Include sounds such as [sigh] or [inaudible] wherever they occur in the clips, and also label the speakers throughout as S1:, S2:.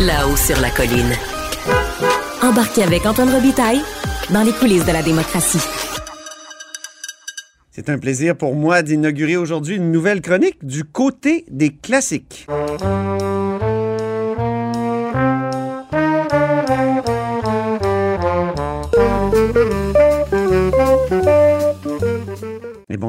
S1: Là-haut sur la colline.
S2: Embarquez avec Antoine Robitaille dans les coulisses de la démocratie.
S3: C'est un plaisir pour moi d'inaugurer aujourd'hui une nouvelle chronique du côté des classiques.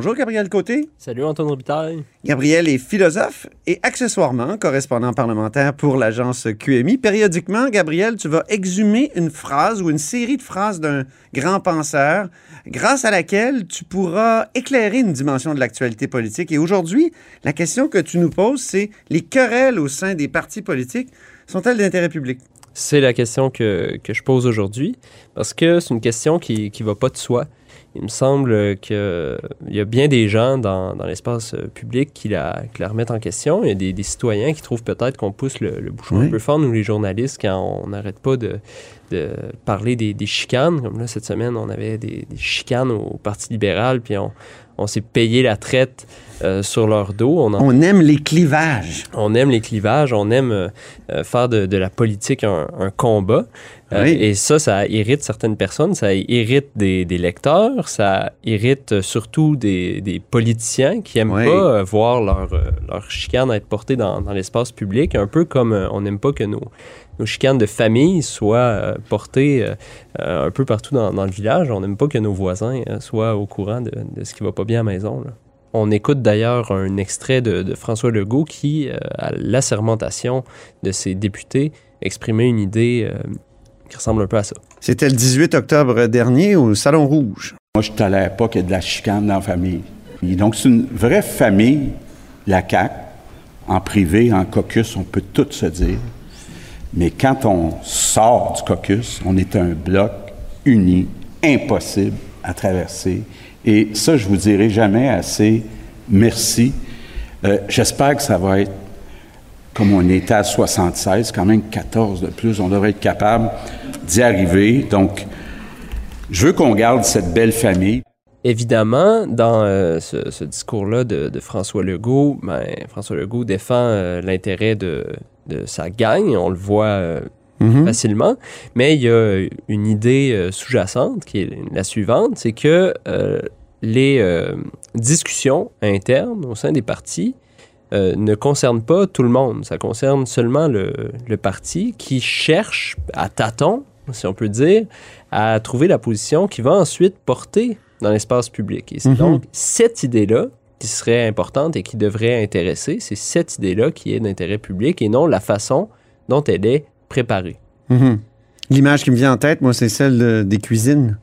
S3: Bonjour Gabriel Côté.
S4: Salut Antoine Robitaille.
S3: Gabriel est philosophe et accessoirement correspondant parlementaire pour l'agence QMI. Périodiquement, Gabriel, tu vas exhumer une phrase ou une série de phrases d'un grand penseur grâce à laquelle tu pourras éclairer une dimension de l'actualité politique. Et aujourd'hui, la question que tu nous poses, c'est les querelles au sein des partis politiques sont-elles d'intérêt public?
S4: C'est la question que, que je pose aujourd'hui parce que c'est une question qui ne va pas de soi. Il me semble qu'il y a bien des gens dans, dans l'espace euh, public qui la, qui la remettent en question. Il y a des, des citoyens qui trouvent peut-être qu'on pousse le, le bouchon
S3: Oui.
S4: un peu fort, nous les journalistes, quand on n'arrête pas de, de parler des, des chicanes. Comme là, cette semaine, on avait des, des chicanes au Parti libéral, puis on, on s'est payé la traite euh, sur leur dos. On en
S3: On aime les clivages.
S4: on aime les clivages, on aime euh, euh, faire de, de la politique un, un combat. Euh,
S3: Oui.
S4: Et ça, ça irrite certaines personnes, ça irrite des, des lecteurs, ça irrite surtout des, des politiciens qui aiment
S3: Oui.
S4: pas voir leur, leur chicane être portée dans, dans l'espace public, un peu comme on n'aime pas que nos, nos chicanes de famille soient euh, portées euh, un peu partout dans, dans le village. On n'aime pas que nos voisins euh, soient au courant de, de ce qui va pas bien à la maison. là. On écoute d'ailleurs un extrait de, de François Legault qui, euh, à l'assermentation de ses députés, exprimait une idée euh, qui ressemble un peu à ça.
S3: C'était le 18 octobre dernier au Salon Rouge.
S5: Moi, je ne tolère pas qu'il y ait de la chicane dans la famille. Et donc, c'est une vraie famille, la CAQ. En privé, en caucus, on peut tout se dire. Mais quand on sort du caucus, on est un bloc uni, impossible à traverser. Et ça, je vous dirai jamais assez merci. Euh, J'espère que ça va être comme on était à 76, quand même 14 de plus, on devrait être capable d'y arriver. Donc, je veux qu'on garde cette belle famille.
S4: Évidemment, dans euh, ce, discours-là de, de François Legault, ben, François Legault défend euh, l'intérêt de, de sa gang, on le voit euh,
S3: Mhm.
S4: facilement, mais il y a une idée euh, sous-jacente qui est la suivante, c'est que euh, les discussions internes au sein des partis euh, ne concernent pas tout le monde, ça concerne seulement le, le parti qui cherche à tâtons, si on peut dire, à trouver la position qui va ensuite porter dans l'espace public. Et c'est
S3: Mhm.
S4: donc cette idée-là qui serait importante et qui devrait intéresser, c'est cette idée-là qui est d'intérêt public et non la façon dont elle est préparée.
S3: Mhm. L'image qui me vient en tête, moi, c'est celle de- des cuisines.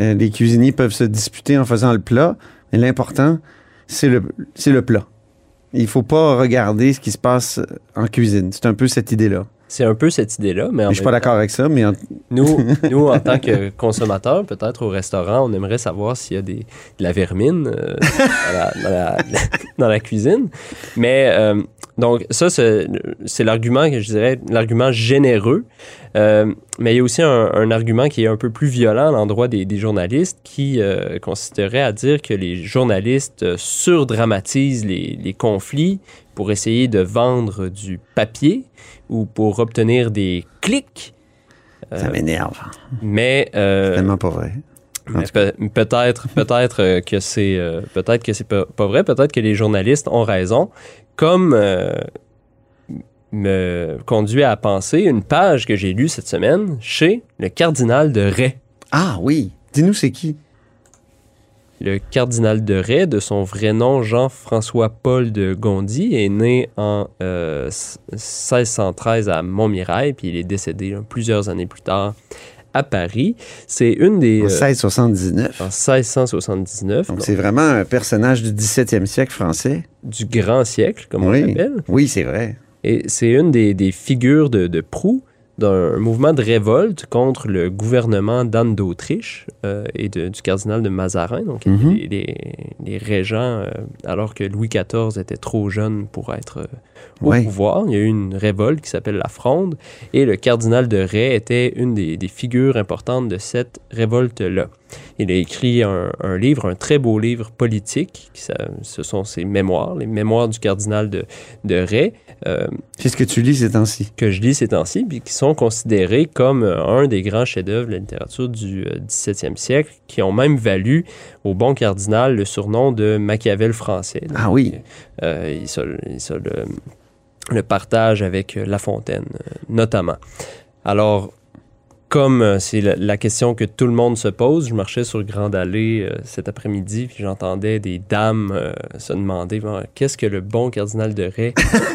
S3: Euh, les cuisiniers peuvent se disputer en faisant le plat, mais l'important, c'est le, le plat. Il faut pas regarder ce qui se passe en cuisine. C'est un peu cette idée-là.
S4: C'est un peu cette idée-là, mais
S3: Je suis pas d'accord avec ça, mais en-
S4: Nous, [laughs] nous, en tant que consommateurs, peut-être au restaurant, on aimerait savoir s'il y a des, de la vermine euh, dans, la, dans la- [laughs] dans la cuisine. Mais euh, donc, ça, c'est c'est l'argument que je dirais, l'argument généreux. Euh, mais il y a aussi un, un argument qui est un peu plus violent à l'endroit des, des journalistes qui euh, consisterait à dire que les journalistes euh, surdramatisent les, les conflits pour essayer de vendre du papier ou pour obtenir des clics.
S3: ça
S4: Euh,
S3: m'énerve.
S4: mais euh,
S3: Tellement pas vrai.
S4: Peut-être peut-être que c'est peut-être que c'est pas vrai, peut-être que les journalistes ont raison. Comme euh, me conduit à penser une page que j'ai lue cette semaine chez le cardinal de Ray.
S3: Ah oui. Dis-nous, c'est qui?
S4: Le cardinal de Ray, de son vrai nom Jean-François Paul de Gondi, est né en euh, 1613 à Montmirail, puis il est décédé là, plusieurs années plus tard à Paris. C'est une des...
S3: En
S4: euh,
S3: 1679.
S4: en 1679,
S3: Donc,
S4: donc,
S3: c'est vraiment un personnage du 17e siècle français.
S4: du grand siècle, comme on l'appelle.
S3: Oui, c'est vrai.
S4: Et c'est une des, des figures de, de proue d'un mouvement de révolte contre le gouvernement d'Anne d'Autriche euh, et de- du cardinal de Mazarin, donc
S3: Mhm.
S4: les, les- les régents, euh, alors que Louis XIV était trop jeune pour être euh, au
S3: Ouais.
S4: pouvoir. Il y a eu une révolte qui s'appelle la Fronde et le cardinal de Ray était une des, des figures importantes de cette révolte-là. Il a écrit un, un livre, un très beau livre politique, qui ça- ce sont ses mémoires, les mémoires du cardinal de, de Ray. Euh,
S3: C'est ce que tu lis ces temps-ci.
S4: que je lis ces temps-ci, puis qui sont considérés comme euh, un des grands chefs-d'œuvre de la littérature du euh, 17e siècle, qui ont même valu au bon cardinal le surnom de Machiavel français. Donc,
S3: Ah oui.
S4: euh, il se, il se le, le partage avec euh, La Fontaine, euh, notamment. Alors, comme euh, c'est la, la question que tout le monde se pose, je marchais sur Grande Allée euh, cet après-midi, puis j'entendais des dames euh, se demander Bon, qu'est-ce que le bon cardinal de Ray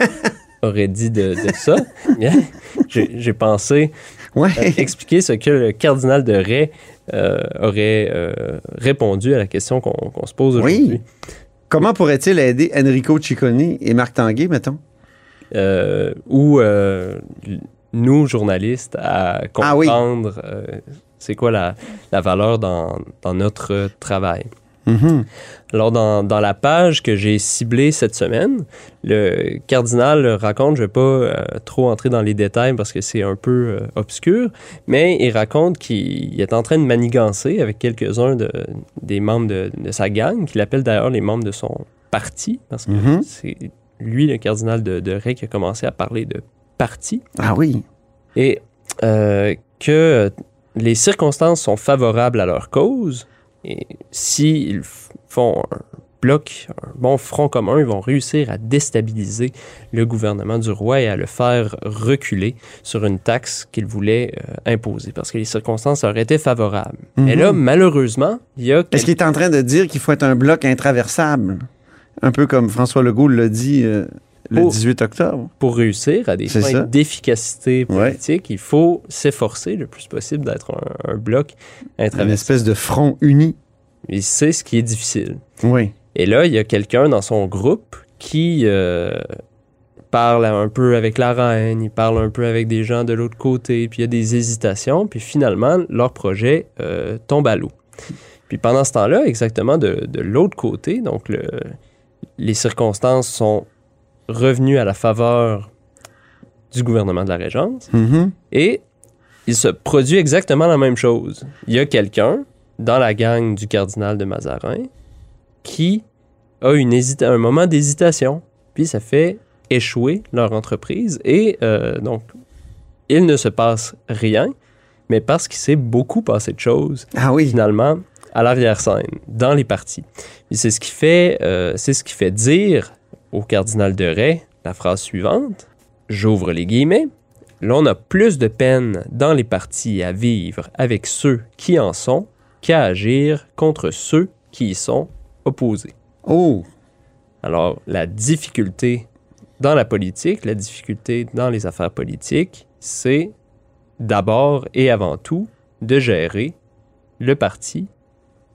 S4: [laughs] aurait dit de, de ça? J'ai pensé
S3: Ouais.
S4: euh, expliquer ce que le cardinal de Ray aurait répondu à la question qu'on se pose
S3: Oui.
S4: aujourd'hui.
S3: Comment pourrait-il aider Enrico Ciccone et Marc Tanguay, mettons?
S4: ou nous, journalistes, à
S3: Ah oui.
S4: comprendre euh, c'est quoi la, la valeur dans, dans notre travail.
S3: Mhm.
S4: Alors, dans, dans la page que j'ai ciblée cette semaine, le cardinal raconte, je ne vais pas euh, trop entrer dans les détails parce que c'est un peu euh, obscur, mais il raconte qu'il est en train de manigancer avec quelques-uns de, des membres de, de sa gang, qu'il appelle d'ailleurs les membres de son parti, parce que
S3: Mhm.
S4: c'est lui, le cardinal de, de Ray, qui a commencé à parler de parti,
S3: Ah oui.
S4: et euh, que les circonstances sont favorables à leur cause, et s'ils font un bloc, un bon front commun, ils vont réussir à déstabiliser le gouvernement du roi et à le faire reculer sur une taxe qu'il voulait euh, imposer, parce que les circonstances auraient été favorables. Mais
S3: Mhm.
S4: là, malheureusement, il y a...
S3: Est-ce qu'il est en train de dire qu'il faut être un bloc intraversable? Un peu comme François Legault l'a dit euh, le
S4: Oh.
S3: 18 octobre.
S4: pour réussir à des fins d'efficacité
S3: Ouais.
S4: politique, il faut s'efforcer le plus possible d'être un, un bloc
S3: Une espèce de front uni.
S4: Et c'est ce qui est difficile.
S3: Oui.
S4: Et là, il y a quelqu'un dans son groupe qui euh, parle un peu avec la reine, il parle un peu avec des gens de l'autre côté, puis il y a des hésitations, puis finalement, leur projet euh, tombe à l'eau. Puis pendant ce temps-là, exactement de, de l'autre côté, donc le- les circonstances sont revenues à la faveur du gouvernement de la Régence.
S3: Mhm.
S4: Et il se produit exactement la même chose. Il y a quelqu'un dans la gang du cardinal de Mazarin qui a une hésita- un moment d'hésitation, puis ça fait échouer leur entreprise. Et euh, donc, il ne se passe rien, mais parce qu'il s'est beaucoup passé de choses
S3: Ah oui.
S4: finalement à l'arrière-scène, dans les parties. Et c'est ce qui fait, euh, c'est ce qui fait dire au cardinal de Ray la phrase suivante. J'ouvre les guillemets. L'on a plus de peine dans les partis à vivre avec ceux qui en sont qu'à agir contre ceux qui y sont opposés.
S3: Oh.
S4: Alors, la difficulté dans la politique, la difficulté dans les affaires politiques, c'est d'abord et avant tout de gérer le parti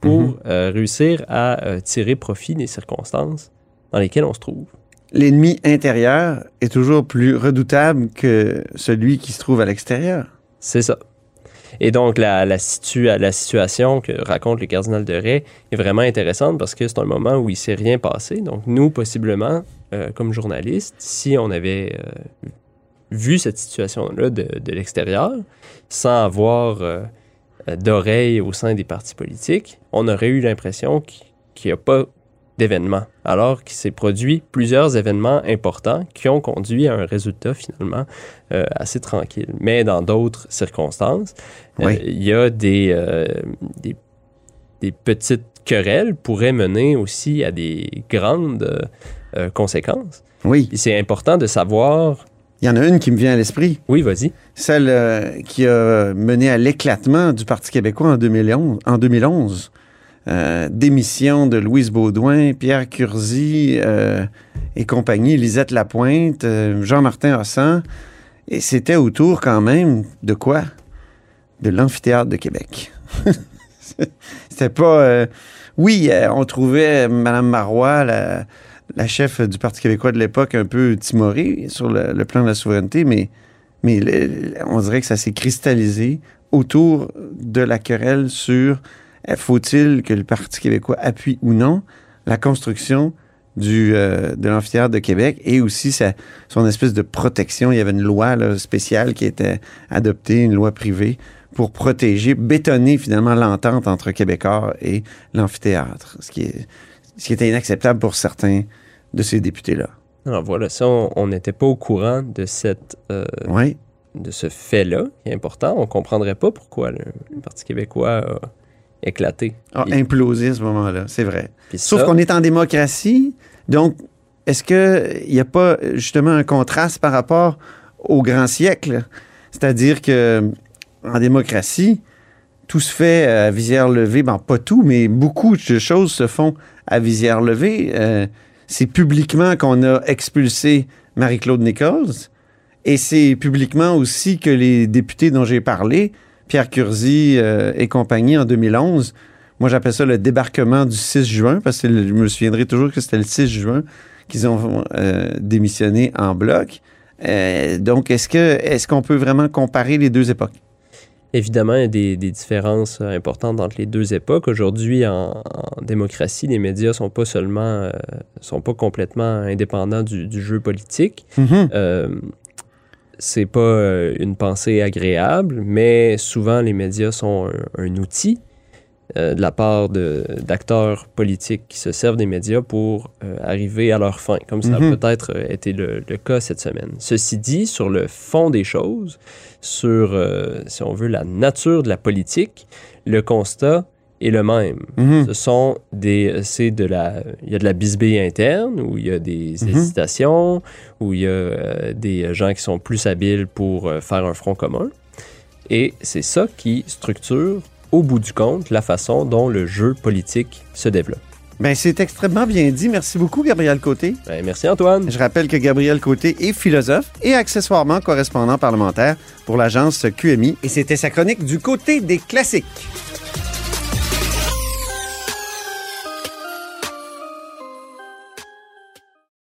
S4: pour
S3: Mhm.
S4: euh, réussir à euh, tirer profit des circonstances dans lesquelles on se trouve.
S3: L'ennemi intérieur est toujours plus redoutable que celui qui se trouve à l'extérieur.
S4: C'est ça. Et donc, la, la, situa- la situation que raconte le cardinal de Ray est vraiment intéressante parce que c'est un moment où il ne s'est rien passé. Donc, nous, possiblement, euh, comme journalistes, si on avait euh, vu cette situation-là de, de l'extérieur, sans avoir euh, d'oreilles au sein des partis politiques, on aurait eu l'impression qu'il n'y a pas d'événement, alors qu'il s'est produit plusieurs événements importants qui ont conduit à un résultat finalement euh, assez tranquille. Mais dans d'autres circonstances, euh, il y a des, euh, des, des petites querelles pourraient mener aussi à des grandes conséquences.
S3: Oui.
S4: C'est important de savoir
S3: Il y en a une qui me vient à l'esprit,
S4: Oui, vas-y.
S3: celle euh, qui a mené à l'éclatement du Parti québécois en 2011. En 2011. Euh, démission de Louise Baudouin, Pierre Curzi euh, et compagnie, Lisette Lapointe, euh, Jean-Martin Hossan. Et c'était autour quand même de quoi? De l'amphithéâtre de Québec. [laughs] c'était pas... oui, on trouvait Mme Marois, la, chef du Parti québécois de l'époque, un peu timorée sur le, plan de la souveraineté, mais, on dirait que ça s'est cristallisé autour de la querelle sur faut-il que le Parti québécois appuie ou non la construction du, euh, de l'amphithéâtre de Québec et aussi sa, son espèce de protection? Il y avait une loi là, spéciale qui était adoptée, une loi privée, pour protéger, bétonner finalement l'entente entre Québécois et l'amphithéâtre, ce qui, est, ce qui était inacceptable pour certains de ces députés-là.
S4: Alors voilà, ça, on n'était pas au courant de, cette, euh,
S3: Oui.
S4: de ce fait-là, qui est important. On ne comprendrait pas pourquoi le, le Parti québécois a éclaté.
S3: Ah, implosé à ce moment-là, c'est vrai.
S4: puis
S3: Sauf
S4: ça-
S3: qu'on est en démocratie, donc est-ce qu'il n'y a pas justement un contraste par rapport au grand siècle? C'est-à-dire que en démocratie, tout se fait à visière levée. Bon, pas tout, mais beaucoup de choses se font à visière levée. Euh, c'est publiquement qu'on a expulsé Marie-Claude Nichols. Et c'est publiquement aussi que les députés dont j'ai parlé, Pierre Curzi euh, et compagnie en 2011, moi j'appelle ça le débarquement du 6 juin, parce que je me souviendrai toujours que c'était le 6 juin qu'ils ont euh, démissionné en bloc. Euh, donc, est-ce que est-ce qu'on peut vraiment comparer les deux époques?
S4: Évidemment, il y a des, des différences importantes entre les deux époques. Aujourd'hui, en, en démocratie, les médias sont pas seulement, euh, sont pas complètement indépendants du, du jeu politique.
S3: Mhm.
S4: Euh, c'est pas euh, une pensée agréable, mais souvent les médias sont un, un outil euh, de la part d'acteurs politiques qui se servent des médias pour euh, arriver à leur fin, comme ça a peut-être euh, été le, le cas cette semaine. Ceci dit, sur le fond des choses, sur, euh, si on veut, la nature de la politique, le constat est le même.
S3: Mhm.
S4: Ce sont des, c'est de la, il y a de la bisbille interne où il y a des
S3: Mhm.
S4: hésitations, où il y a euh, des gens qui sont plus habiles pour euh, faire un front commun. Et c'est ça qui structure, au bout du compte, la façon dont le jeu politique se développe.
S3: Ben, c'est extrêmement bien dit. Merci beaucoup, Gabriel Côté.
S4: Ben, merci Antoine.
S3: Je rappelle que Gabriel Côté est philosophe et accessoirement correspondant parlementaire pour l'agence QMI. Et c'était sa chronique du côté des classiques.